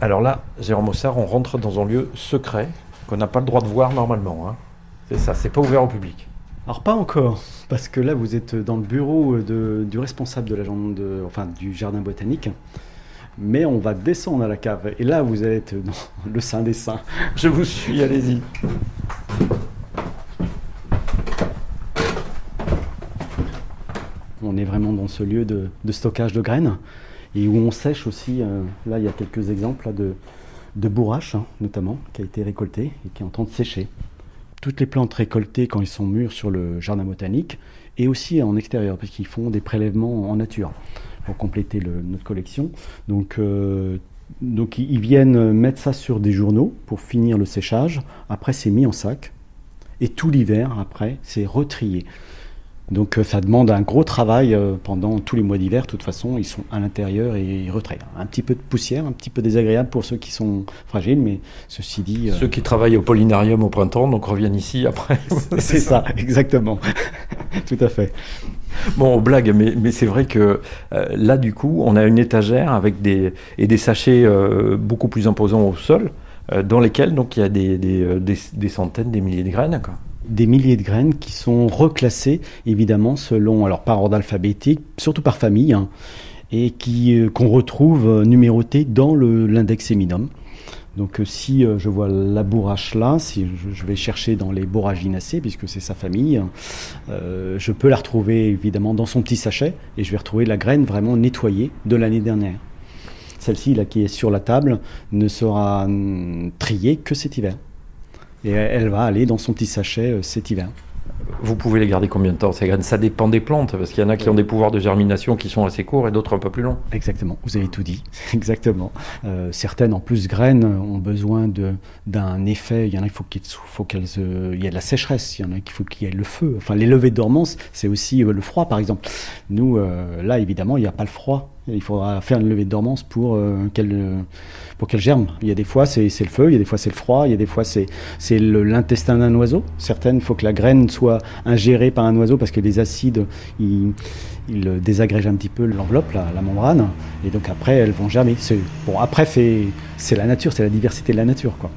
Alors là, Jérôme Ossard, on rentre dans un lieu secret qu'on n'a pas le droit de voir normalement. hein. C'est ça, c'est pas ouvert au public. Alors pas encore, parce que là vous êtes dans le bureau du responsable de la de- enfin, du jardin botanique. Mais on va descendre à la cave. Et là vous être dans le sein des saints. Je vous suis, allez-y. On est vraiment dans ce lieu de stockage de graines et où on sèche aussi. euh, là, il y a quelques exemples de, de bourrache, hein, notamment, qui a été récolté et qui est en train de sécher. Toutes les plantes récoltées quand ils sont mûrs sur le jardin botanique et aussi en extérieur, parce qu'ils font des prélèvements en nature pour compléter notre collection. Donc, euh, donc, ils viennent mettre ça sur des journaux pour finir le séchage. Après, c'est mis en sac. Et tout l'hiver, après, c'est retrié. Donc euh, ça demande un gros travail euh, pendant tous les mois d'hiver. De toute façon, ils sont à l'intérieur et ils retraitent. Un petit peu de poussière, un petit peu désagréable pour ceux qui sont fragiles, mais ceci dit, euh, Ceux qui travaillent au Polinarium au printemps, donc reviennent ici après. c'est ça, exactement. Tout à fait. Bon, blague, mais, mais c'est vrai que euh, là, du coup, on a une étagère avec des, et des sachets euh, beaucoup plus imposants au sol, dans lesquels donc il y a des, des, des- des centaines, des milliers de graines. Quoi. Des milliers de graines qui sont reclassées, évidemment, selon, alors par ordre alphabétique, surtout par famille, hein, et qui euh, qu'on retrouve euh, numérotées dans l'index Eminum. Donc euh, si je vois la bourrache là, si je, vais chercher dans les borraginacées, puisque c'est sa famille, je peux la retrouver évidemment dans son petit sachet et je vais retrouver la graine vraiment nettoyée de l'année dernière. Celle-ci là qui est sur la table ne sera hum, triée que cet hiver. Et elle elle va aller dans son petit sachet euh, cet hiver. Vous pouvez les garder combien de temps ces graines Ça dépend des plantes, parce qu'il y en a qui ont des pouvoirs de germination qui sont assez courts et d'autres un peu plus longs. Exactement, vous avez tout dit. Exactement. Euh, certaines, en plus, graines ont besoin d'un effet. Il y en a, il faut qu'il faut qu'elles, euh, il y a de la sécheresse. Il y en a qu'il faut qu'il y ait le feu. Enfin, les levées de dormance, c'est aussi euh, le froid, par exemple. Nous, euh, là, évidemment, il n'y a pas le froid. Il faudra faire une levée de dormance pour euh, qu'elle euh, qu'elle germe. Il y a des fois, c'est le feu. Il y a des fois, c'est le froid. Il y a des fois, c'est c'est l'intestin d'un oiseau. Certaines, il faut que la graine soit ingérée par un oiseau parce que les acides, ils, ils désagrègent un petit peu l'enveloppe, la, la membrane, et donc après elles vont germer. Bon, après c'est la nature, c'est la diversité de la nature, quoi.